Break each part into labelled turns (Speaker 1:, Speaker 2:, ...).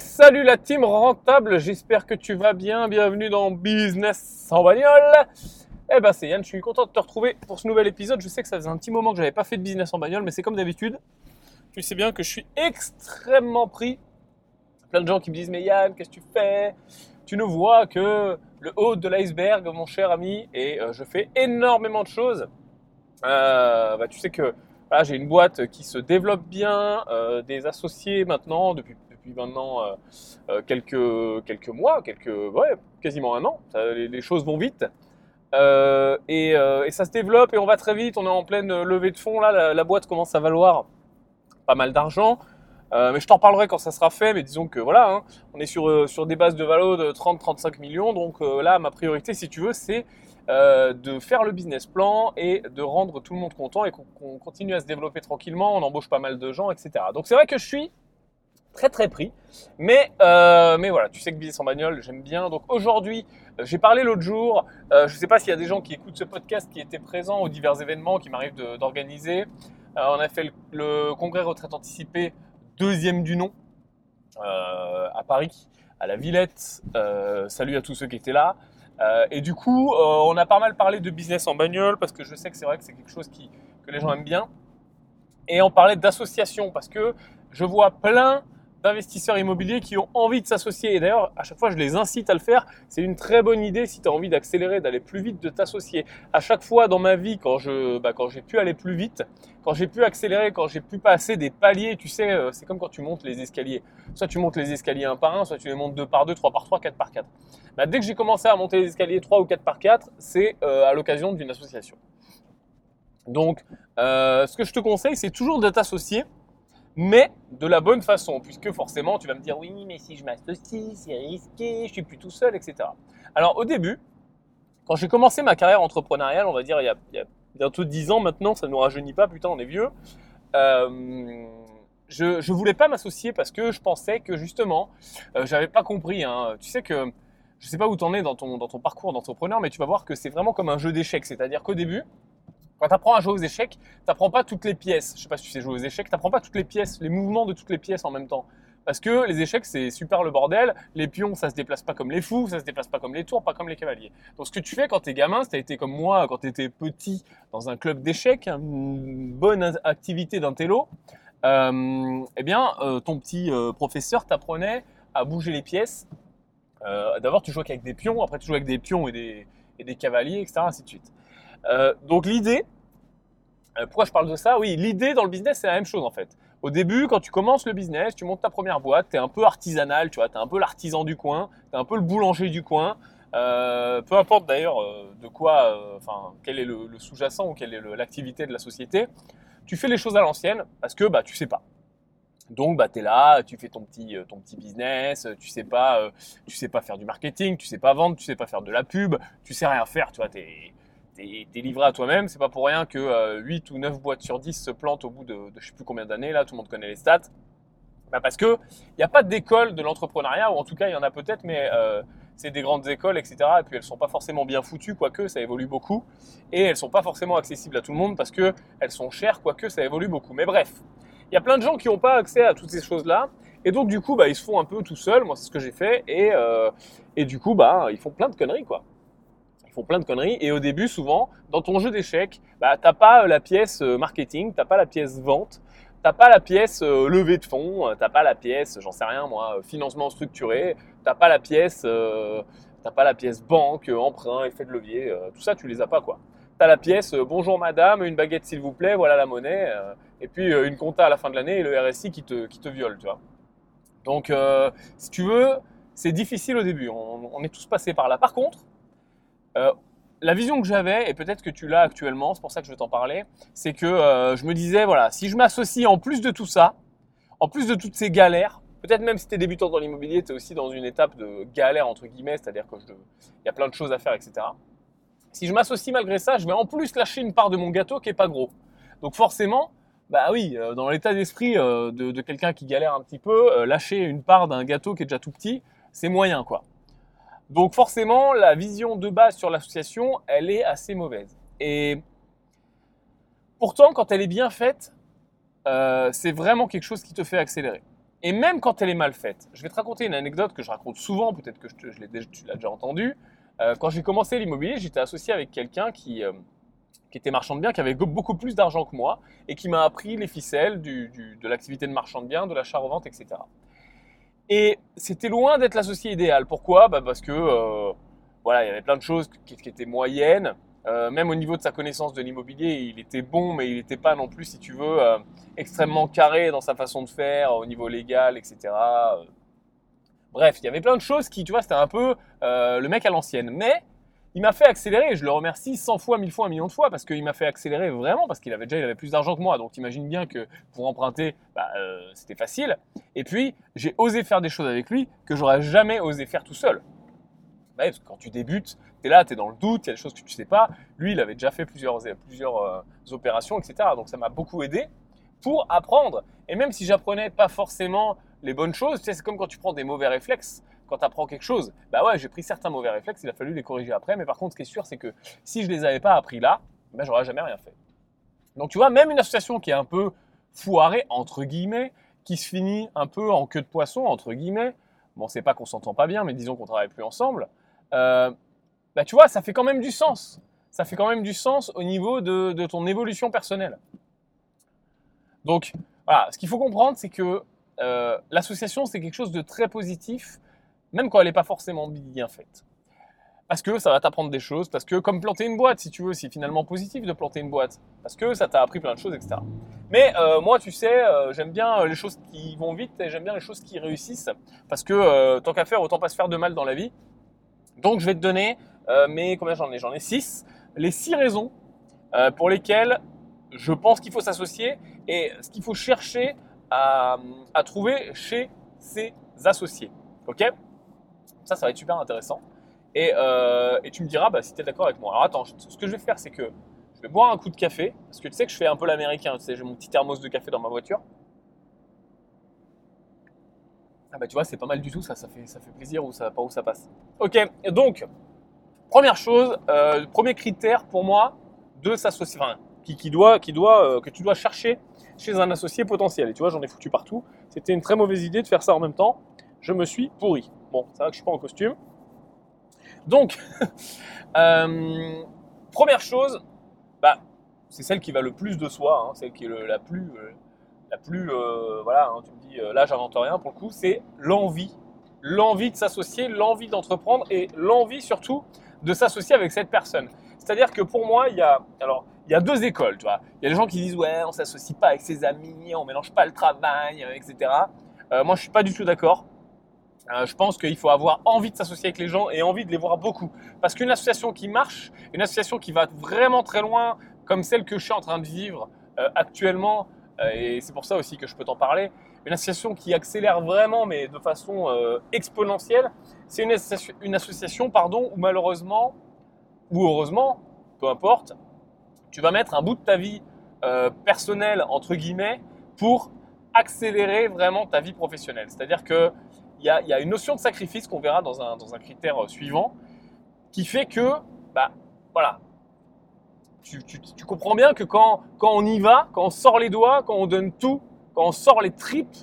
Speaker 1: salut la team rentable, j'espère que tu vas bien, bienvenue dans Business sans bagnole. Eh ben c'est Yann, je suis content de te retrouver pour ce nouvel épisode. Je sais que ça faisait un petit moment que j'avais pas fait de business en bagnole, mais c'est comme d'habitude. Tu sais bien que je suis extrêmement pris. Plein de gens qui me disent mais Yann, qu'est-ce que tu fais? Tu ne vois que le haut de l'iceberg, mon cher ami, et euh, je fais énormément de choses. Euh, bah, tu sais que j'ai une boîte qui se développe bien, euh, des associés maintenant depuis depuis maintenant euh, euh, quelques, quelques mois, quelques, ouais, quasiment un an. les, choses vont vite. Euh, et, ça se développe et on va très vite. On est en pleine levée de fonds. Là, la, boîte commence à valoir pas mal d'argent. mais je t'en parlerai quand ça sera fait. Mais disons que voilà, hein, on est sur, sur des bases de valo de 30-35 millions. Donc là, ma priorité, si tu veux, c'est de faire le business plan et de rendre tout le monde content et qu'on continue à se développer tranquillement. On embauche pas mal de gens, etc. Donc c'est vrai que je suis très très pris. Mais, euh, mais voilà, tu sais que business en bagnole, j'aime bien. Donc aujourd'hui, euh, j'ai parlé l'autre jour, euh, je ne sais pas s'il y a des gens qui écoutent ce podcast qui étaient présents aux divers événements qui m'arrivent d'organiser. on a fait le, congrès retraite anticipée, deuxième du nom, à Paris, à la Villette. salut à tous ceux qui étaient là. et du coup, on a pas mal parlé de business en bagnole parce que je sais que c'est vrai que c'est quelque chose qui, que les gens aiment bien. Et on parlait d'association parce que je vois plein d'investisseurs immobiliers qui ont envie de s'associer. Et d'ailleurs, à chaque fois, je les incite à le faire. C'est une très bonne idée si tu as envie d'accélérer, d'aller plus vite, de t'associer. À chaque fois dans ma vie, quand je, bah, quand j'ai pu aller plus vite, quand j'ai pu accélérer, quand j'ai pu passer des paliers, tu sais, euh, c'est comme quand tu montes les escaliers. Soit tu montes les escaliers un par un, soit tu les montes deux par deux, trois par trois, quatre par quatre. Bah, dès que j'ai commencé à monter les escaliers trois ou quatre par quatre, c'est euh, à l'occasion d'une association. Donc, euh, ce que je te conseille, c'est toujours de t'associer mais de la bonne façon, puisque forcément tu vas me dire oui, mais si je m'associe, c'est risqué, je suis plus tout seul, etc. Alors au début, quand j'ai commencé ma carrière entrepreneuriale, on va dire il y a, bientôt 10 ans maintenant, ça ne nous rajeunit pas, putain, on est vieux. Euh, je ne voulais pas m'associer parce que je pensais que justement, euh, j'avais pas compris. Hein. Tu sais que je sais pas où tu en es dans ton, dans ton parcours d'entrepreneur, mais tu vas voir que c'est vraiment comme un jeu d'échecs. C'est-à-dire qu'au début, quand tu apprends à jouer aux échecs, tu n'apprends pas toutes les pièces. Je sais pas si tu sais jouer aux échecs, tu n'apprends pas toutes les pièces, les mouvements de toutes les pièces en même temps. Parce que les échecs, c'est super le bordel. Les pions, ça se déplace pas comme les fous, ça se déplace pas comme les tours, pas comme les cavaliers. Donc ce que tu fais quand tu es gamin, si tu as été comme moi quand tu étais petit dans un club d'échecs, une bonne activité d'un télo, euh, eh bien, euh, ton petit euh, professeur t'apprenait à bouger les pièces. D'abord, tu jouais avec des pions, après tu jouais avec des pions et des, et des cavaliers, etc. Euh, donc l'idée, euh, pourquoi je parle de ça? Oui, l'idée dans le business, c'est la même chose en fait. Au début, quand tu commences le business, tu montes ta première boîte, tu es un peu artisanal, tu vois, tu es un peu l'artisan du coin, tu es un peu le boulanger du coin. Euh, peu importe d'ailleurs de quoi, enfin, quel est le, sous-jacent ou quelle est l'activité de la société, tu fais les choses à l'ancienne parce que bah, tu sais pas. Donc bah, tu es là, tu fais ton petit, business, tu sais pas, tu sais pas faire du marketing, tu sais pas vendre, tu sais pas faire de la pub, tu sais rien faire, tu vois, es, t'es livré à toi-même. C'est pas pour rien que 8 euh, ou 9 boîtes sur 10 se plantent au bout de, je sais plus combien d'années, là, tout le monde connaît les stats. Bah parce que il n'y a pas d'école de l'entrepreneuriat, ou en tout cas il y en a peut-être, mais euh, c'est des grandes écoles, etc. Et puis elles sont pas forcément bien foutues, quoique ça évolue beaucoup. Et elles sont pas forcément accessibles à tout le monde parce que elles sont chères, quoique ça évolue beaucoup. Mais bref, il y a plein de gens qui n'ont pas accès à toutes ces choses-là. Et donc du coup, bah, ils se font un peu tout seuls. Moi, c'est ce que j'ai fait. Et, euh, et du coup, bah, ils font plein de conneries, quoi ils font plein de conneries. Et au début, souvent, dans ton jeu d'échecs, bah, t'as pas la pièce euh, marketing, t'as pas la pièce vente, t'as pas la pièce euh, levée de fonds, t'as pas la pièce, j'en sais rien moi, financement structuré, t'as pas euh, pas la pièce banque, emprunt, effet de levier, tout ça tu les as pas quoi. T'as la pièce bonjour madame, une baguette s'il vous plaît, voilà la monnaie, et puis une compta à la fin de l'année et le RSI qui te, qui te viole, tu vois. Donc si tu veux, c'est difficile au début, on, on est tous passés par là. Par contre, euh, la vision que j'avais, et peut-être que tu l'as actuellement, c'est pour ça que je vais t'en parler, c'est que euh, je me disais, voilà, si je m'associe en plus de tout ça, en plus de toutes ces galères, peut-être même si tu es débutant dans l'immobilier, tu es aussi dans une étape de galère, entre guillemets, c'est-à-dire qu'il y a plein de choses à faire, etc. Si je m'associe malgré ça, je vais en plus lâcher une part de mon gâteau qui est pas gros. Donc forcément, bah oui, euh, dans l'état d'esprit de, de quelqu'un qui galère un petit peu, lâcher une part d'un gâteau qui est déjà tout petit, c'est moyen, quoi. Donc forcément, la vision de base sur l'association, elle est assez mauvaise. Et pourtant, quand elle est bien faite, euh, c'est vraiment quelque chose qui te fait accélérer. Et même quand elle est mal faite, je vais te raconter une anecdote que je raconte souvent, peut-être que je, je l'ai, tu l'as déjà entendu. Euh, quand j'ai commencé l'immobilier, j'étais associé avec quelqu'un qui, euh, était marchand de biens, qui avait beaucoup plus d'argent que moi et qui m'a appris les ficelles de l'activité de marchand de biens, de l'achat-revente, etc. Et c'était loin d'être l'associé idéal. Pourquoi? Bah Parce que euh, voilà, il y avait plein de choses qui, étaient moyennes. Euh, même au niveau de sa connaissance de l'immobilier, il était bon, mais il n'était pas non plus, si tu veux, euh, extrêmement carré dans sa façon de faire, au niveau légal, etc. Bref, il y avait plein de choses qui, tu vois, c'était un peu le mec à l'ancienne. Mais il m'a fait accélérer, je le remercie 100 fois, 1000 fois, un million de fois, parce qu'il m'a fait accélérer vraiment, parce qu'il avait déjà il avait plus d'argent que moi. Donc imagine bien que pour emprunter, bah, c'était facile. Et puis, j'ai osé faire des choses avec lui que j'aurais jamais osé faire tout seul. Parce que quand tu débutes, tu es là, tu es dans le doute, il y a des choses que tu ne sais pas. Lui, il avait déjà fait plusieurs, plusieurs euh, opérations, etc. Donc ça m'a beaucoup aidé pour apprendre. Et même si j'apprenais pas forcément les bonnes choses, c'est comme quand tu prends des mauvais réflexes. Quand tu apprends quelque chose, bah ouais, j'ai pris certains mauvais réflexes, il a fallu les corriger après. Mais par contre, ce qui est sûr, c'est que si je les avais pas appris là, bah, j'aurais jamais rien fait. Donc tu vois, même une association qui est un peu foirée, entre guillemets, qui se finit un peu en queue de poisson, entre guillemets, bon, c'est pas qu'on s'entend pas bien, mais disons qu'on travaille plus ensemble, euh, bah, tu vois, ça fait quand même du sens. Ça fait quand même du sens au niveau de, de ton évolution personnelle. Donc, voilà, ce qu'il faut comprendre, c'est que euh, l'association, c'est quelque chose de très positif, même quand elle n'est pas forcément bien faite. Parce que ça va t'apprendre des choses, parce que comme planter une boîte, si tu veux, c'est finalement positif de planter une boîte, parce que ça t'a appris plein de choses, etc. Mais euh, moi, tu sais, euh, j'aime bien les choses qui vont vite et j'aime bien les choses qui réussissent, parce que euh, tant qu'à faire, autant pas se faire de mal dans la vie. Donc je vais te donner, euh, mais combien j'en ai? J'en ai 6. Les 6 raisons euh, pour lesquelles je pense qu'il faut s'associer et ce qu'il faut chercher à, à, trouver chez ses associés. Ok? Ça, ça va être super intéressant. Et, euh, et tu me diras bah, si tu es d'accord avec moi. Alors attends, ce que je vais faire, c'est que je vais boire un coup de café, parce que tu sais que je fais un peu l'américain, tu sais, j'ai mon petit thermos de café dans ma voiture. Ah bah tu vois, c'est pas mal du tout, ça, ça fait, ça fait plaisir où ça, par où ça passe. Ok, donc, première chose, euh, premier critère pour moi de s'associer, enfin, qui, qui, doit, qui doit, euh, que tu dois chercher chez un associé potentiel. Et tu vois, j'en ai foutu partout. C'était une très mauvaise idée de faire ça en même temps. Je me suis pourri. Bon, c'est vrai que je suis pas en costume. Donc, euh, première chose, bah, c'est celle qui va le plus de soi, hein, celle qui est la plus, euh, la plus, euh, voilà, hein, tu me dis, là j'invente rien pour le coup, c'est l'envie. L'envie de s'associer, l'envie d'entreprendre et l'envie surtout de s'associer avec cette personne. C'est-à-dire que pour moi, il y a, alors, il y a deux écoles, tu vois. Il y a des gens qui disent, ouais, on s'associe pas avec ses amis, on mélange pas le travail, etc. Moi, je suis pas du tout d'accord. Euh, je pense qu'il faut avoir envie de s'associer avec les gens et envie de les voir beaucoup. Parce qu'une association qui marche, une association qui va vraiment très loin, comme celle que je suis en train de vivre euh, actuellement, euh, et c'est pour ça aussi que je peux t'en parler, une association qui accélère vraiment, mais de façon exponentielle, c'est une, association, une association pardon, où malheureusement, ou heureusement, peu importe, tu vas mettre un bout de ta vie personnelle, entre guillemets, pour accélérer vraiment ta vie professionnelle. C'est-à-dire qu'il y a, une notion de sacrifice qu'on verra dans un, critère suivant, qui fait que, bah, voilà, tu, comprends bien que quand, on y va, quand on sort les doigts, quand on donne tout, quand on sort les tripes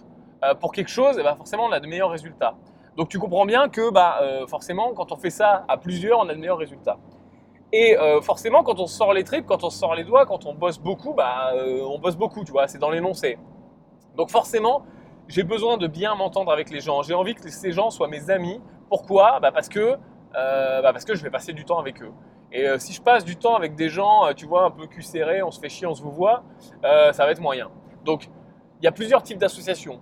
Speaker 1: euh, pour quelque chose, et bah forcément on a de meilleurs résultats. Donc tu comprends bien que bah, euh, forcément quand on fait ça à plusieurs, on a de meilleurs résultats. Et euh, forcément quand on sort les tripes, quand on sort les doigts, quand on bosse beaucoup, bah, euh, on bosse beaucoup, tu vois, c'est dans l'énoncé. Donc forcément, j'ai besoin de bien m'entendre avec les gens. J'ai envie que ces gens soient mes amis. Pourquoi? Bah parce, que, bah parce que je vais passer du temps avec eux. Et euh, si je passe du temps avec des gens, euh, tu vois, un peu cul serré, on se fait chier, on se vous voit, euh, ça va être moyen. Donc, il y a plusieurs types d'associations.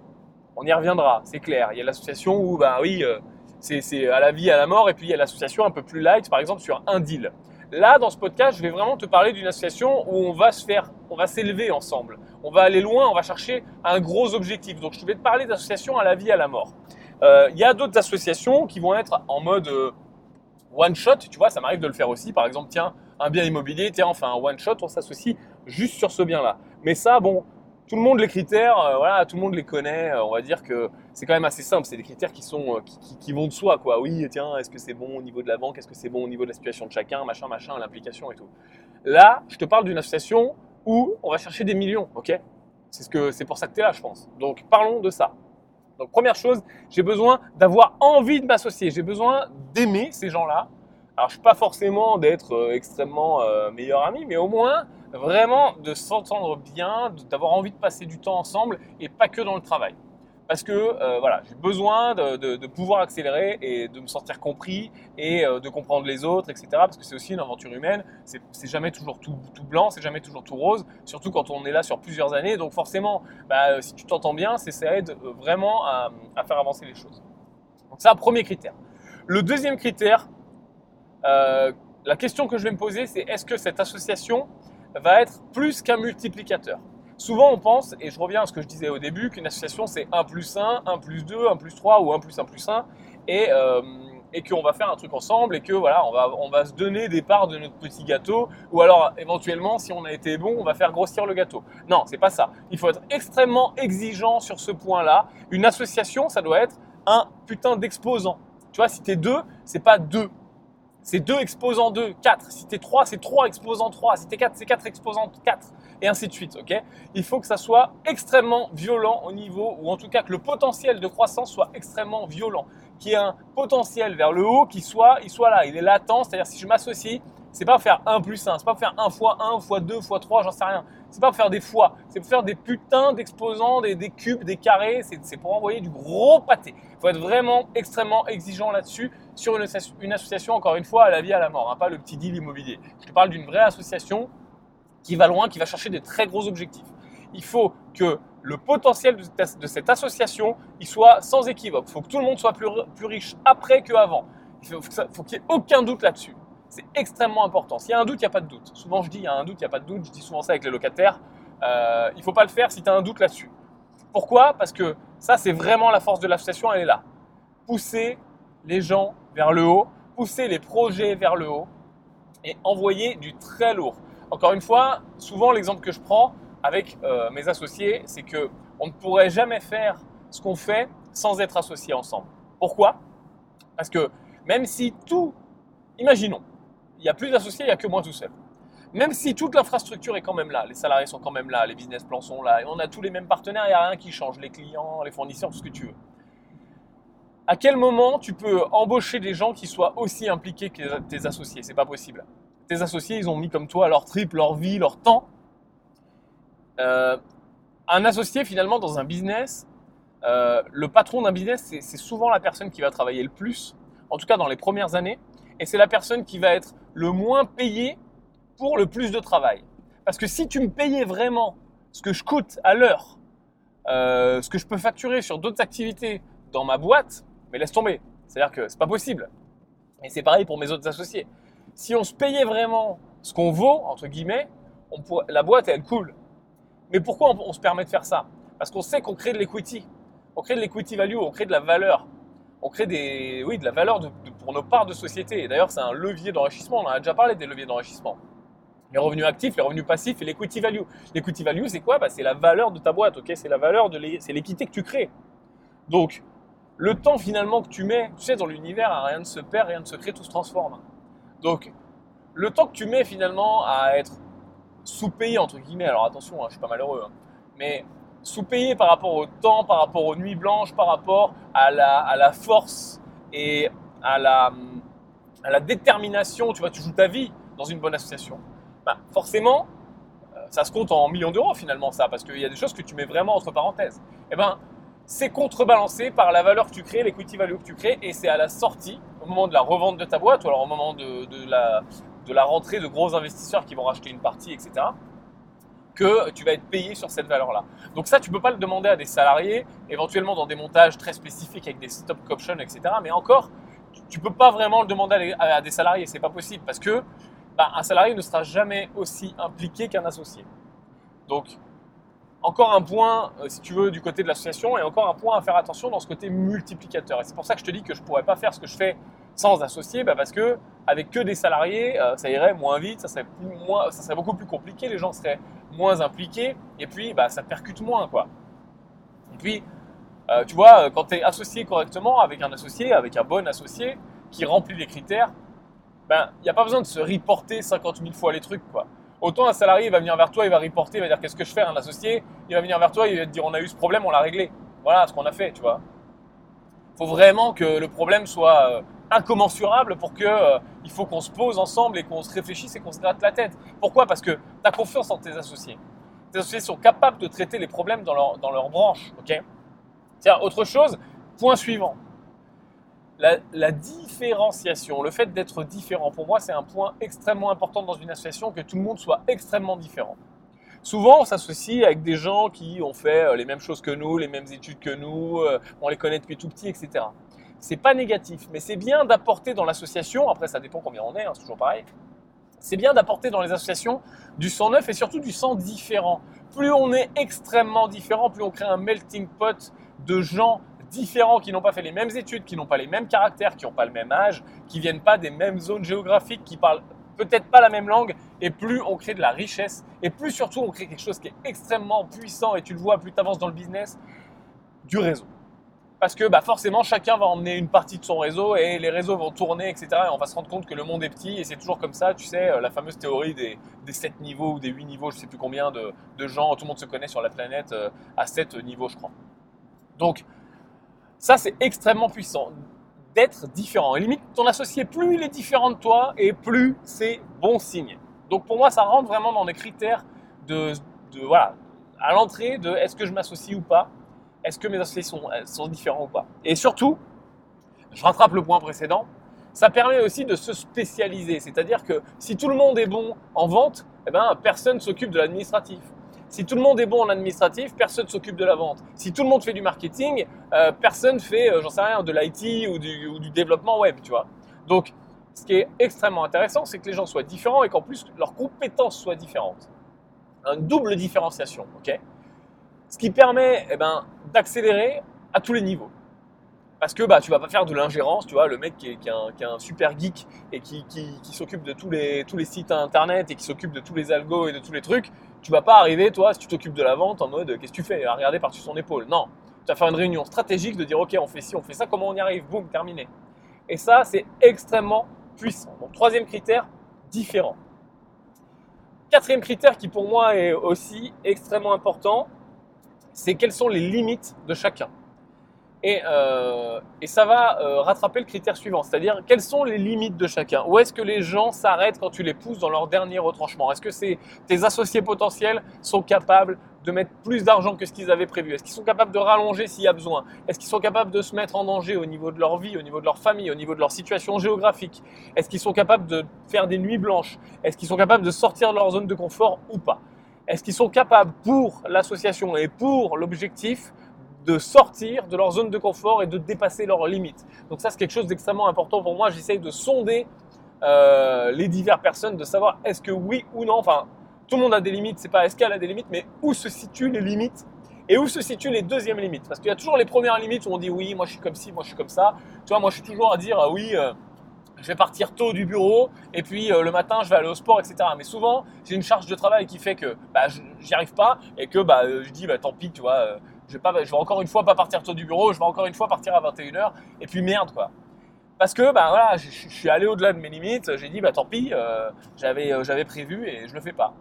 Speaker 1: On y reviendra, c'est clair. Il y a l'association où, bah oui, c'est à la vie, à la mort, et puis il y a l'association un peu plus light, par exemple sur un deal. Là, dans ce podcast, je vais vraiment te parler d'une association où on va se faire, on va s'élever ensemble. On va aller loin, on va chercher un gros objectif. Donc, je vais te parler d'associations à la vie, à la mort. Euh, il y a d'autres associations qui vont être en mode euh, one shot, tu vois, ça m'arrive de le faire aussi. Par exemple, tiens, un bien immobilier, tiens, enfin un one shot, on s'associe juste sur ce bien-là. Mais ça, bon, tout le monde les critères, euh, voilà, tout le monde les connaît. On va dire que c'est quand même assez simple. C'est des critères qui sont, qui, qui, vont de soi, quoi. Oui, tiens, est-ce que c'est bon au niveau de la banque, est-ce que c'est bon au niveau de la situation de chacun, machin, machin, l'implication et tout. Là, je te parle d'une association où on va chercher des millions, ok? C'est ce que, c'est pour ça que tu es là, je pense. Donc, parlons de ça. Donc première chose, j'ai besoin d'avoir envie de m'associer. J'ai besoin d'aimer ces gens-là. Alors je suis pas forcément d'être euh, extrêmement euh, meilleur ami, mais au moins vraiment de s'entendre bien, d'avoir envie de passer du temps ensemble et pas que dans le travail parce que euh, voilà, j'ai besoin de, pouvoir accélérer et de me sentir compris et euh, de comprendre les autres, etc. Parce que c'est aussi une aventure humaine. C'est jamais toujours tout, blanc, c'est jamais toujours tout rose, surtout quand on est là sur plusieurs années. Donc forcément, bah, euh, si tu t'entends bien, ça aide vraiment à, faire avancer les choses. Donc ça, premier critère. Le deuxième critère, la question que je vais me poser, c'est est-ce que cette association va être plus qu'un multiplicateur? Souvent, on pense, et je reviens à ce que je disais au début, qu'une association, c'est 1 plus 1, 1 plus 2, 1 plus 3 ou 1 plus 1 plus 1, et, euh, et qu'on va faire un truc ensemble et que voilà, on va, on va se donner des parts de notre petit gâteau, ou alors éventuellement, si on a été bon, on va faire grossir le gâteau. Non, c'est pas ça. Il faut être extrêmement exigeant sur ce point-là. Une association, ça doit être un putain d'exposant. Tu vois, si t'es deux, c'est pas deux c'est 2 exposants 2, 4. Si t'es 3, c'est 3 exposants 3. Si t'es 4, c'est 4 exposants 4. Et ainsi de suite, ok? Il faut que ça soit extrêmement violent au niveau, ou en tout cas que le potentiel de croissance soit extrêmement violent. Qu'il y ait un potentiel vers le haut qui soit, il soit là, il est latent. C'est-à-dire si je m'associe, c'est pas pour faire 1 plus 1, c'est pas pour faire 1 fois 1 fois 2 fois 3, j'en sais rien. C'est pas pour faire des fois, c'est pour faire des putains d'exposants, des, cubes, des carrés, c'est pour envoyer du gros pâté. Il faut être vraiment extrêmement exigeant là-dessus sur une, une, association, encore une fois, à la vie, à la mort, hein, pas le petit deal immobilier. Je te parle d'une vraie association qui va loin, qui va chercher des très gros objectifs. Il faut que le potentiel de, cette association il soit sans équivoque. Il faut que tout le monde soit plus, riche après qu'avant. Il faut, faut qu'il n'y ait aucun doute là-dessus. C'est extrêmement important. S'il y a un doute, il n'y a pas de doute. Souvent, je dis il y a un doute, il n'y a pas de doute. Je dis souvent ça avec les locataires. Euh, il ne faut pas le faire si tu as un doute là-dessus. Pourquoi? Parce que ça, c'est vraiment la force de l'association, elle est là. Pousser les gens vers le haut, pousser les projets vers le haut et envoyer du très lourd. Encore une fois, souvent l'exemple que je prends avec euh, mes associés, c'est que on ne pourrait jamais faire ce qu'on fait sans être associés ensemble. Pourquoi? Parce que même si tout, imaginons, il n'y a plus d'associés, il n'y a que moi tout seul. Même si toute l'infrastructure est quand même là, les salariés sont quand même là, les business plans sont là, et on a tous les mêmes partenaires, il n'y a rien qui change, les clients, les fournisseurs, tout ce que tu veux. À quel moment tu peux embaucher des gens qui soient aussi impliqués que tes associés? C'est pas possible. Tes associés, ils ont mis comme toi leur trip, leur vie, leur temps. Euh, un associé, finalement, dans un business, euh, le patron d'un business, c'est souvent la personne qui va travailler le plus, en tout cas dans les premières années, et c'est la personne qui va être le moins payée pour le plus de travail. Parce que si tu me payais vraiment ce que je coûte à l'heure, euh, ce que je peux facturer sur d'autres activités dans ma boîte, mais laisse tomber. C'est-à-dire que c'est pas possible. Et c'est pareil pour mes autres associés. Si on se payait vraiment ce qu'on vaut, entre guillemets, on la boîte, elle coule. Mais pourquoi on, se permet de faire ça? Parce qu'on sait qu'on crée de l'equity. On crée de l'equity value, on crée de la valeur. On crée des, oui, de la valeur pour nos parts de société. Et d'ailleurs, c'est un levier d'enrichissement. On en a déjà parlé des leviers d'enrichissement les revenus actifs, les revenus passifs et l'equity value. L'equity value, c'est quoi? Bah, C'est la valeur de ta boîte, ok? C'est la valeur de c'est l'équité que tu crées. Donc, le temps finalement que tu mets, tu sais, dans l'univers, rien ne se perd, rien ne se crée, tout se transforme. Donc, le temps que tu mets finalement à être sous-payé, entre guillemets, alors attention, hein, je suis pas malheureux, hein, mais sous-payé par rapport au temps, par rapport aux nuits blanches, par rapport à la, force et à la, détermination, tu vois, tu joues ta vie dans une bonne association bah, forcément, euh, ça se compte en millions d'euros finalement ça, parce qu'il y a des choses que tu mets vraiment entre parenthèses. Eh ben, c'est contrebalancé par la valeur que tu crées, l'equity value que tu crées, et c'est à la sortie, au moment de la revente de ta boîte, ou alors au moment de, la, de la rentrée de gros investisseurs qui vont racheter une partie, etc., que tu vas être payé sur cette valeur-là. Donc ça, tu peux pas le demander à des salariés, éventuellement dans des montages très spécifiques avec des stop options, etc. Mais encore, tu peux pas vraiment le demander à, des salariés, c'est pas possible parce que bah, un salarié ne sera jamais aussi impliqué qu'un associé. Donc, encore un point, euh, si tu veux, du côté de l'association et encore un point à faire attention dans ce côté multiplicateur. Et c'est pour ça que je te dis que je ne pourrais pas faire ce que je fais sans associé, bah, parce que avec que des salariés, euh, ça irait moins vite, ça serait, moins, ça serait beaucoup plus compliqué, les gens seraient moins impliqués, et puis bah, ça percute moins. Quoi. Et puis, euh, tu vois, quand tu es associé correctement avec un associé, avec un bon associé qui remplit les critères, ben, il n'y a pas besoin de se reporter 50 000 fois les trucs, quoi. Autant un salarié va venir vers toi, il va reporter, il va dire qu'est-ce que je fais, un associé, il va venir vers toi, il va te dire on a eu ce problème, on l'a réglé. voilà ce qu'on a fait, tu vois. Il faut vraiment que le problème soit euh, incommensurable pour que euh, il faut qu'on se pose ensemble et qu'on se réfléchisse et qu'on se gratte la tête. Pourquoi? Parce que tu as confiance en tes associés. Tes associés sont capables de traiter les problèmes dans leur, dans leur branche. ok? Tiens, autre chose, point suivant. La, différenciation, le fait d'être différent, pour moi, c'est un point extrêmement important dans une association, que tout le monde soit extrêmement différent. Souvent, on s'associe avec des gens qui ont fait euh, les mêmes choses que nous, les mêmes études que nous, euh, on les connaît depuis tout petit, etc. C'est pas négatif, mais c'est bien d'apporter dans l'association, après ça dépend combien on est, hein, c'est toujours pareil, c'est bien d'apporter dans les associations du sang neuf et surtout du sang différent. Plus on est extrêmement différent, plus on crée un melting pot de gens différents qui n'ont pas fait les mêmes études, qui n'ont pas les mêmes caractères, qui n'ont pas le même âge, qui viennent pas des mêmes zones géographiques, qui parlent peut-être pas la même langue, et plus on crée de la richesse, et plus surtout on crée quelque chose qui est extrêmement puissant, et tu le vois, plus tu avances dans le business, du réseau. Parce que bah, forcément, chacun va emmener une partie de son réseau, et les réseaux vont tourner, etc. Et on va se rendre compte que le monde est petit, et c'est toujours comme ça, tu sais, euh, la fameuse théorie des, des 7 niveaux ou des 8 niveaux, je sais plus combien de, de gens, tout le monde se connaît sur la planète euh, à 7 niveaux, je crois. Donc, ça, c'est extrêmement puissant d'être différent. Et limite, ton associé, plus il est différent de toi, et plus c'est bon signe. Donc pour moi, ça rentre vraiment dans les critères de, voilà, à l'entrée de est-ce que je m'associe ou pas, est-ce que mes associés sont, sont différents ou pas. Et surtout, je rattrape le point précédent, ça permet aussi de se spécialiser. C'est-à-dire que si tout le monde est bon en vente, eh ben, personne s'occupe de l'administratif. Si tout le monde est bon en administratif, personne s'occupe de la vente. Si tout le monde fait du marketing, euh, personne fait, euh, j'en sais rien, de l'IT ou du, développement web, tu vois. Donc, ce qui est extrêmement intéressant, c'est que les gens soient différents et qu'en plus leurs compétences soient différentes. Une double différenciation, ok? Ce qui permet eh ben, d'accélérer à tous les niveaux. Parce que bah, tu vas pas faire de l'ingérence, tu vois, le mec qui est, un, super geek et qui s'occupe de tous les, tous les sites internet et qui s'occupe de tous les algos et de tous les trucs, tu vas pas arriver, toi, si tu t'occupes de la vente, en mode qu'est-ce que tu fais À regarder par-dessus son épaule. Non, tu vas faire une réunion stratégique de dire ok, on fait ci, on fait ça, comment on y arrive? Boum, terminé. Et ça, c'est extrêmement puissant. Donc, troisième critère, différent. Quatrième critère qui pour moi est aussi extrêmement important, c'est quelles sont les limites de chacun. Et, euh, et, ça va euh, rattraper le critère suivant, c'est-à-dire quelles sont les limites de chacun? Où est-ce que les gens s'arrêtent quand tu les pousses dans leur dernier retranchement? Est-ce que tes associés potentiels sont capables de mettre plus d'argent que ce qu'ils avaient prévu? Est-ce qu'ils sont capables de rallonger s'il y a besoin? Est-ce qu'ils sont capables de se mettre en danger au niveau de leur vie, au niveau de leur famille, au niveau de leur situation géographique? Est-ce qu'ils sont capables de faire des nuits blanches? Est-ce qu'ils sont capables de sortir de leur zone de confort ou pas? Est-ce qu'ils sont capables pour l'association et pour l'objectif de sortir de leur zone de confort et de dépasser leurs limites. Donc ça, c'est quelque chose d'extrêmement important pour moi. J'essaye de sonder euh, les diverses personnes, de savoir est-ce que oui ou non, enfin, tout le monde a des limites, c'est pas est-ce qu'elle a des limites, mais où se situent les limites et où se situent les deuxièmes limites? Parce qu'il y a toujours les premières limites où on dit oui, moi je suis comme ci, moi je suis comme ça. Tu vois, moi je suis toujours à dire oui, euh, je vais partir tôt du bureau et puis euh, le matin je vais aller au sport, etc. Mais souvent j'ai une charge de travail qui fait que bah, j'y arrive pas et que bah, je dis bah, tant pis, tu vois je vais, pas, vais encore une fois pas partir tôt du bureau, je vais encore une fois partir à 21h, et puis merde quoi. Parce que bah voilà, je, suis allé au-delà de mes limites, j'ai dit bah tant pis, euh, j'avais euh, j'avais prévu et je le fais pas.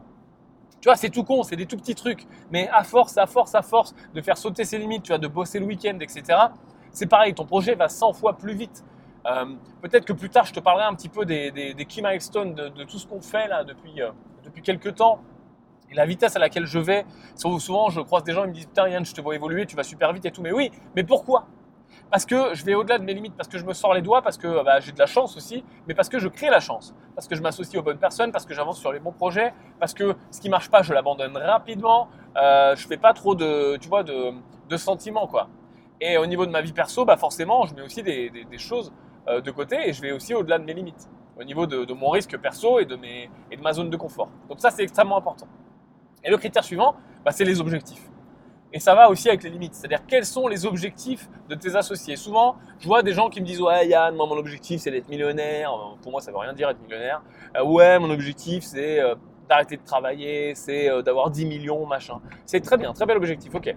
Speaker 1: Tu vois, c'est tout con, c'est des tout petits trucs, mais à force, à force, à force de faire sauter ses limites, tu vois, de bosser le week-end, etc. C'est pareil, ton projet va 100 fois plus vite. Euh, Peut-être que plus tard, je te parlerai un petit peu des, des, key milestones, de, tout ce qu'on fait là depuis, depuis quelques temps la vitesse à laquelle je vais, souvent je croise des gens, ils me disent Putain Yann, je te vois évoluer, tu vas super vite et tout. Mais oui, mais pourquoi? Parce que je vais au-delà de mes limites, parce que je me sors les doigts, parce que bah, j'ai de la chance aussi, mais parce que je crée la chance, parce que je m'associe aux bonnes personnes, parce que j'avance sur les bons projets, parce que ce qui marche pas, je l'abandonne rapidement. Euh, je fais pas trop de, tu vois, de, sentiments quoi. Et au niveau de ma vie perso, bah forcément, je mets aussi des choses euh, de côté et je vais aussi au-delà de mes limites, au niveau de, de mon risque perso et de, mes, et de ma zone de confort. Donc ça, c'est extrêmement important. Et le critère suivant, bah, c'est les objectifs. Et ça va aussi avec les limites. C'est-à-dire quels sont les objectifs de tes associés? Souvent, je vois des gens qui me disent Ouais, Yann, mon objectif, c'est d'être millionnaire. Pour moi, ça veut rien dire être millionnaire. Euh, ouais, mon objectif, c'est euh, d'arrêter de travailler, c'est euh, d'avoir 10 millions, machin. C'est très bien, très bel objectif, ok.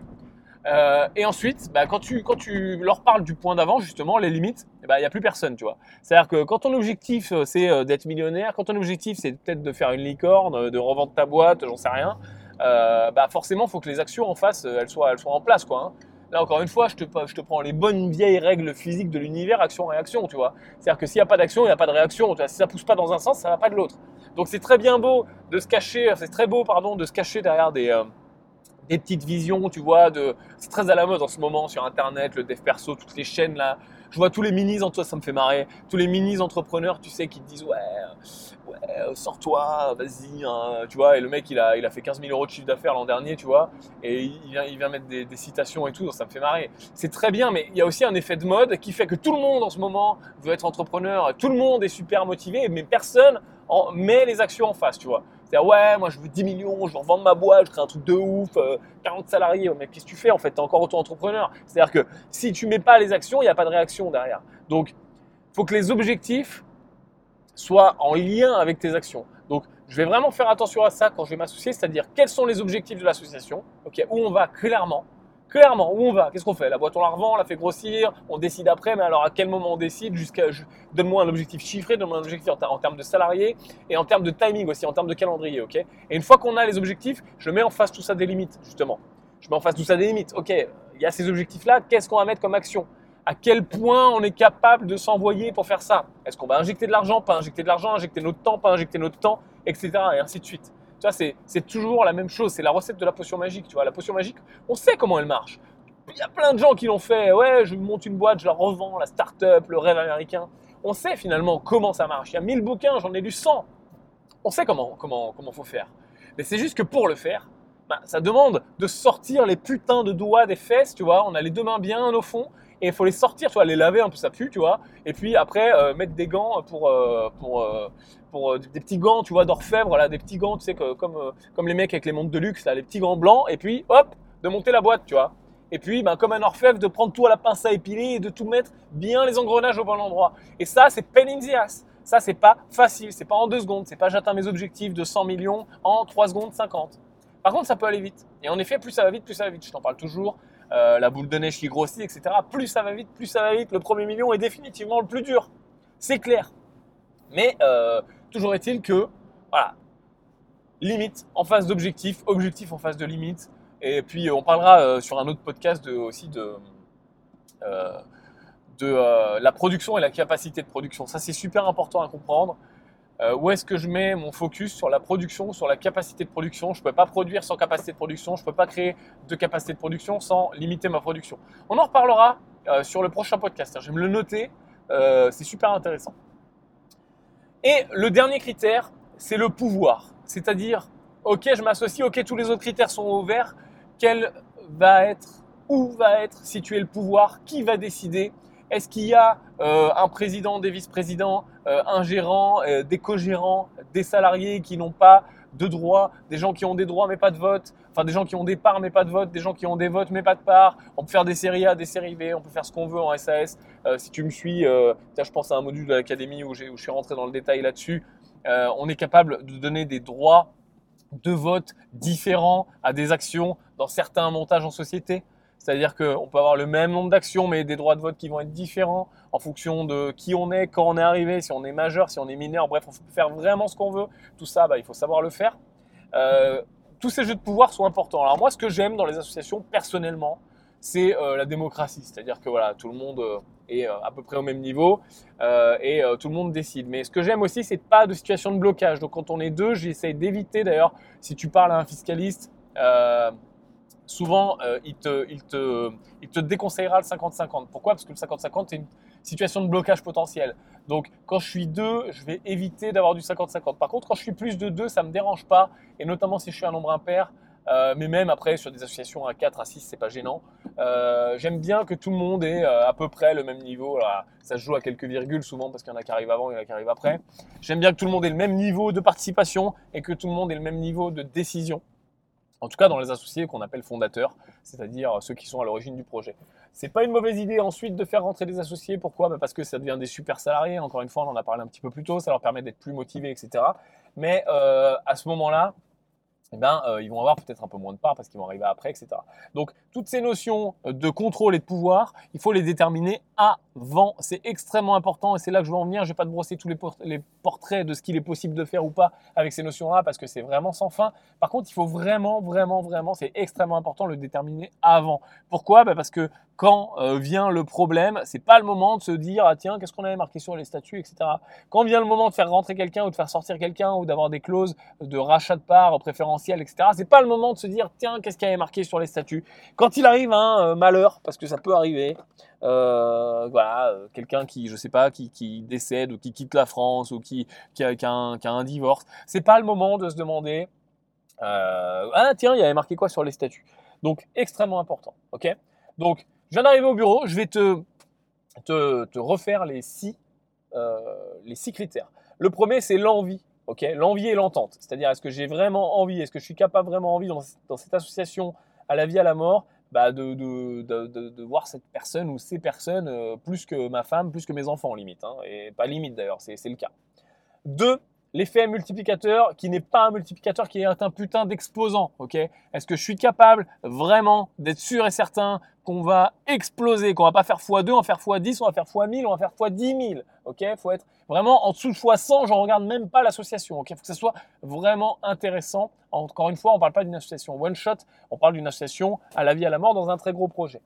Speaker 1: Euh, et ensuite, bah, quand, tu, leur parles du point d'avant, justement, les limites, il eh n'y a plus personne, tu vois. C'est-à-dire que quand ton objectif, c'est d'être millionnaire, quand ton objectif, c'est peut-être de faire une licorne, de revendre ta boîte, j'en sais rien, euh, bah forcément, il faut que les actions en face, elles soient, en place, quoi. Hein. Là, encore une fois, je te, prends les bonnes vieilles règles physiques de l'univers, action-réaction, tu vois. C'est-à-dire que s'il n'y a pas d'action, il n'y a pas de réaction. Si ça pousse pas dans un sens, ça va pas de l'autre. Donc c'est très bien beau de se cacher, c'est très beau, pardon, de se cacher derrière des, euh, des petites visions, tu vois. De... C'est très à la mode en ce moment sur Internet, le dev perso, toutes les chaînes là. Je vois tous les minis, en toi ça me fait marrer, tous les minis entrepreneurs, tu sais, qui te disent ouais, ouais, sors-toi, vas-y, hein, tu vois. Et le mec, il a, il a fait 15 000 euros de chiffre d'affaires l'an dernier, tu vois. Et il vient, il vient mettre des, citations et tout, ça me fait marrer. C'est très bien, mais il y a aussi un effet de mode qui fait que tout le monde en ce moment veut être entrepreneur, tout le monde est super motivé, mais personne en met les actions en face, tu vois. C'est-à-dire, ouais, moi je veux 10 millions, je veux revendre ma boîte, je crée un truc de ouf, 40 euh, salariés. Mais qu'est-ce que tu fais en fait? Tu es encore auto-entrepreneur. C'est-à-dire que si tu mets pas les actions, il n'y a pas de réaction derrière. Donc, faut que les objectifs soient en lien avec tes actions. Donc, je vais vraiment faire attention à ça quand je vais m'associer, c'est-à-dire quels sont les objectifs de l'association, ok, où on va clairement, clairement, où on va, qu'est-ce qu'on fait? La boîte, on la revend, on la fait grossir, on décide après, mais alors à quel moment on décide? Jusqu'à, Donne-moi un objectif chiffré, donne-moi un objectif en, termes de salariés et en termes de timing aussi, en termes de calendrier, ok? Et une fois qu'on a les objectifs, je mets en face tout ça des limites, justement. Je mets en face tout ça des limites. Ok, il y a ces objectifs-là, qu'est-ce qu'on va mettre comme action? À quel point on est capable de s'envoyer pour faire ça? Est-ce qu'on va injecter de l'argent, pas injecter de l'argent, injecter notre temps, pas injecter notre temps, etc. Et ainsi de suite. Tu c'est toujours la même chose. C'est la recette de la potion magique. Tu vois, la potion magique, on sait comment elle marche. Il y a plein de gens qui l'ont fait. Ouais, je monte une boîte, je la revends, la start-up, le rêve américain. On sait finalement comment ça marche. Il y a 1000 bouquins, j'en ai lu 100. On sait comment comment comment faut faire. Mais c'est juste que pour le faire, bah, ça demande de sortir les putains de doigts des fesses, tu vois. On a les deux mains bien au fond et il faut les sortir, tu vois, les laver un peu, ça pue, tu vois. Et puis après, euh, mettre des gants pour, euh, pour, euh, pour des petits gants, tu vois, d'orfèvre, là, des petits gants, tu sais, que, comme, comme les mecs avec les montres de luxe, les petits gants blancs. Et puis, hop, de monter la boîte, tu vois. Et puis, ben, comme un orfèvre, de prendre tout à la pince à épiler et de tout mettre bien les engrenages au bon endroit. Et ça, c'est pain in. Ça, c'est pas facile. C'est pas en deux secondes. C'est pas j'atteins mes objectifs de 100 millions en 3 secondes 50. Par contre, ça peut aller vite. Et en effet, plus ça va vite, plus ça va vite. Je t'en parle toujours. Euh, la boule de neige qui grossit, etc. Plus ça va vite, plus ça va vite. Le premier million est définitivement le plus dur. C'est clair. Mais euh, toujours est-il que, voilà, limite en face d'objectif, objectif en face de limite. Et puis on parlera euh, sur un autre podcast aussi de, euh, euh, la production et la capacité de production. Ça c'est super important à comprendre. Où est-ce que je mets mon focus sur la production, sur la capacité de production? Je ne peux pas produire sans capacité de production, je ne peux pas créer de capacité de production sans limiter ma production. On en reparlera sur le prochain podcast. Je vais me le noter, c'est super intéressant. Et le dernier critère, c'est le pouvoir. C'est-à-dire, ok, je m'associe, ok, tous les autres critères sont ouverts, quel va être, où va être situé le pouvoir, qui va décider? Est-ce qu'il y a euh, un président, des vice-présidents, euh, un gérant, euh, des co-gérants, des salariés qui n'ont pas de droits, des gens qui ont des droits mais pas de vote, enfin des gens qui ont des parts mais pas de vote, des gens qui ont des votes mais pas de parts. On peut faire des séries A, des séries B, on peut faire ce qu'on veut en SAS. si tu me suis, je pense à un module de l'académie où, où, je suis rentré dans le détail là-dessus. on est capable de donner des droits de votes différents à des actions dans certains montages en société. C'est-à-dire qu'on peut avoir le même nombre d'actions, mais des droits de vote qui vont être différents en fonction de qui on est, quand on est arrivé, si on est majeur, si on est mineur. Bref, on peut faire vraiment ce qu'on veut. Tout ça, bah, il faut savoir le faire. Euh, tous ces jeux de pouvoir sont importants. Alors moi, ce que j'aime dans les associations, personnellement, c'est euh, la démocratie. C'est-à-dire que voilà, tout le monde euh, est à peu près au même niveau et tout le monde décide. Mais ce que j'aime aussi, c'est pas de situation de blocage. Donc quand on est deux, j'essaye d'éviter. D'ailleurs, si tu parles à un fiscaliste, souvent, il, te, il, te, il te déconseillera le 50-50. Pourquoi? Parce que le 50-50, c'est une situation de blocage potentiel. Donc, quand je suis deux, je vais éviter d'avoir du 50-50. Par contre, quand je suis plus de deux, ça ne me dérange pas. Et notamment si je suis un nombre impair, euh, mais même après sur des associations à 4, à 6, c'est pas gênant. Euh, j'aime bien que tout le monde ait euh, à peu près le même niveau. ça se joue à quelques virgules souvent parce qu'il y en a qui arrivent avant, il y en a qui arrivent après. J'aime bien que tout le monde ait le même niveau de participation et que tout le monde ait le même niveau de décision. En tout cas, dans les associés qu'on appelle fondateurs, c'est-à-dire ceux qui sont à l'origine du projet. C'est pas une mauvaise idée ensuite de faire rentrer des associés. Pourquoi? Bah, Parce que ça devient des super salariés. Encore une fois, on en a parlé un petit peu plus tôt. Ça leur permet d'être plus motivés, etc. Mais à ce moment-là, eh ben, euh, ils vont avoir peut-être un peu moins de parts parce qu'ils vont arriver après, etc. Donc, toutes ces notions de contrôle et de pouvoir, il faut les déterminer avant. C'est extrêmement important et c'est là que je veux en venir. Je vais pas te brosser tous les, portrait de ce qu'il est possible de faire ou pas avec ces notions-là, parce que c'est vraiment sans fin. Par contre, il faut vraiment, vraiment, vraiment, c'est extrêmement important de le déterminer avant. Pourquoi? Bah, Parce que quand euh, vient le problème, c'est pas le moment de se dire ah tiens qu'est-ce qu'on avait marqué sur les statuts, etc. Quand vient le moment de faire rentrer quelqu'un ou de faire sortir quelqu'un ou d'avoir des clauses de rachat de parts préférentielles, etc. C'est pas le moment de se dire tiens qu'est-ce qu'il avait marqué sur les statuts. Quand il arrive un euh, malheur, parce que ça peut arriver, euh, voilà, quelqu'un qui, je sais pas, qui, qui, décède ou qui quitte la France ou qui, qui, a, qui a, un, a un divorce, c'est pas le moment de se demander ah tiens il y avait marqué quoi sur les statuts? Donc extrêmement important, ok? Donc je viens d'arriver au bureau, je vais te, te, refaire les six, euh, les six critères. Le premier, c'est l'envie. ok? L'envie et l'entente. C'est-à-dire, est-ce que j'ai vraiment envie, est-ce que je suis capable vraiment envie dans, cette association à la vie, à la mort, bah de, voir cette personne ou ces personnes euh, plus que ma femme, plus que mes enfants, limite. Hein, et pas limite d'ailleurs, c'est le cas. Deux, l'effet multiplicateur qui n'est pas un multiplicateur, qui est un putain d'exposant. ok? Est-ce que je suis capable vraiment d'être sûr et certain qu'on va exploser, qu'on va pas faire x2, on va faire x10, on va faire x1000, on va faire x10 000. Ok Faut être vraiment en dessous de x100, j'en regarde même pas l'association. Ok Faut que ça soit vraiment intéressant. Encore une fois, on parle pas d'une association one shot, on parle d'une association à la vie à la mort dans un très gros projet.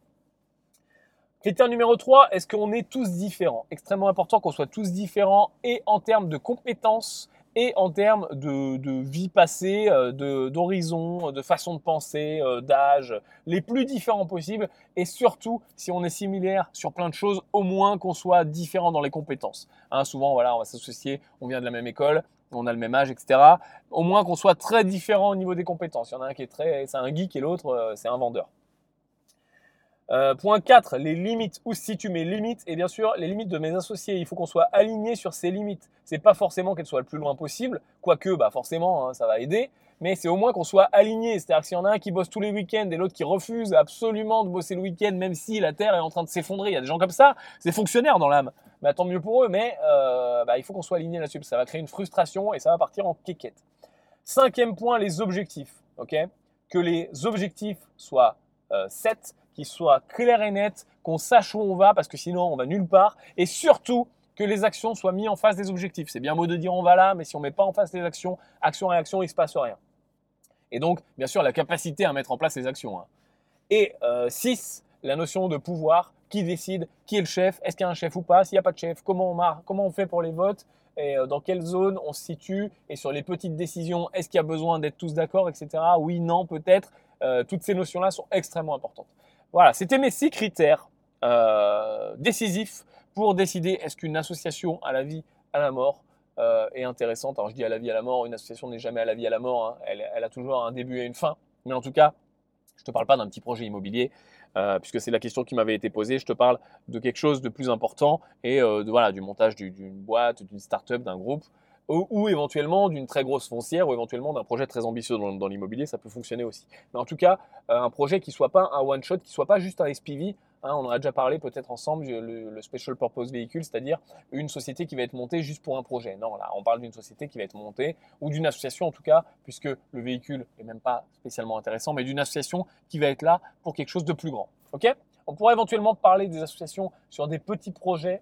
Speaker 1: Critère numéro 3, est-ce qu'on est tous différents? Extrêmement important qu'on soit tous différents et en termes de compétences et en termes de, vie passée, euh, d'horizon, de, façon de penser, euh, d'âge, les plus différents possibles. Et surtout, si on est similaire sur plein de choses, au moins qu'on soit différent dans les compétences. Hein, souvent, on va s'associer, on vient de la même école, on a le même âge, etc. Au moins qu'on soit très différent au niveau des compétences. Il y en a un qui est très, c'est un geek et l'autre, euh, c'est un vendeur. Euh, point 4, les limites. Où si tu mets limites, et bien sûr, les limites de mes associés, il faut qu'on soit aligné sur ces limites. C'est pas forcément qu'elles soient le plus loin possible, quoique, bah forcément, hein, ça va aider, mais c'est au moins qu'on soit aligné. C'est-à-dire que s'il y en a un qui bosse tous les week-ends et l'autre qui refuse absolument de bosser le week-end, même si la Terre est en train de s'effondrer, il y a des gens comme ça, c'est fonctionnaire dans l'âme. Bah, tant mieux pour eux, mais euh, bah, il faut qu'on soit aligné là-dessus. Ça va créer une frustration et ça va partir en quéquette. Cinquième point, les objectifs. ok? Que les objectifs soient euh, 7 qu'il soit clair et net, qu'on sache où on va, parce que sinon on va nulle part, et surtout que les actions soient mises en face des objectifs. C'est bien beau de dire on va là, mais si on ne met pas en face les actions, action et action, il ne se passe rien. Et donc, bien sûr, la capacité à mettre en place les actions. Hein. Et 6, euh, la notion de pouvoir, qui décide, qui est le chef, est-ce qu'il y a un chef ou pas, s'il n'y a pas de chef, comment on, comment on fait pour les votes, et euh, dans quelle zone on se situe, et sur les petites décisions, est-ce qu'il y a besoin d'être tous d'accord, etc. Oui, non, peut-être. Euh, toutes ces notions-là sont extrêmement importantes. Voilà, c'était mes six critères euh, décisifs pour décider est-ce qu'une association à la vie, à la mort euh, est intéressante. Alors je dis à la vie, à la mort, une association n'est jamais à la vie, à la mort, hein. elle, a toujours un début et une fin. Mais en tout cas, je ne te parle pas d'un petit projet immobilier, euh, puisque c'est la question qui m'avait été posée. Je te parle de quelque chose de plus important et voilà, du montage d'une boîte, d'une start-up, d'un groupe ou, éventuellement d'une très grosse foncière, ou éventuellement d'un projet très ambitieux dans, l'immobilier, ça peut fonctionner aussi. Mais en tout cas, euh, un projet qui soit pas un one-shot, qui soit pas juste un SPV, hein, on en a déjà parlé peut-être ensemble, le, Special Purpose Vehicle, c'est-à-dire une société qui va être montée juste pour un projet. Non, là, on parle d'une société qui va être montée, ou d'une association en tout cas, puisque le véhicule est même pas spécialement intéressant, mais d'une association qui va être là pour quelque chose de plus grand. Ok? On pourrait éventuellement parler des associations sur des petits projets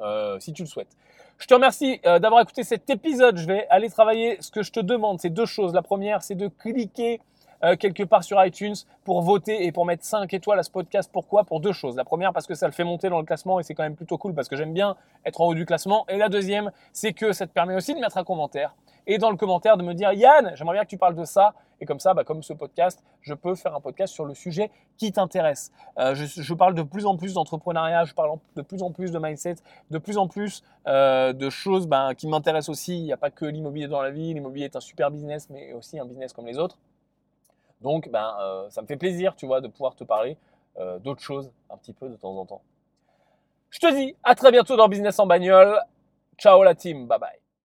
Speaker 1: euh, si tu le souhaites. Je te remercie euh, d'avoir écouté cet épisode. Je vais aller travailler. Ce que je te demande, c'est deux choses. La première, c'est de cliquer euh, quelque part sur iTunes pour voter et pour mettre 5 étoiles à ce podcast. Pourquoi? Pour deux choses. La première, parce que ça le fait monter dans le classement et c'est quand même plutôt cool parce que j'aime bien être en haut du classement. Et la deuxième, c'est que ça te permet aussi de mettre un commentaire et dans le commentaire de me dire Yann, j'aimerais bien que tu parles de ça. Et comme ça, bah, comme ce podcast, je peux faire un podcast sur le sujet qui t'intéresse. Euh, je, parle de plus en plus d'entrepreneuriat, je parle de plus en plus de mindset, de plus en plus euh, de choses bah, qui m'intéressent aussi. Il n'y a pas que l'immobilier dans la vie. L'immobilier est un super business, mais aussi un business comme les autres. Donc, ben, euh, ça me fait plaisir, tu vois, de pouvoir te parler d'autres choses un petit peu de temps en temps. Je te dis à très bientôt dans Business en bagnole. Ciao la team, bye bye.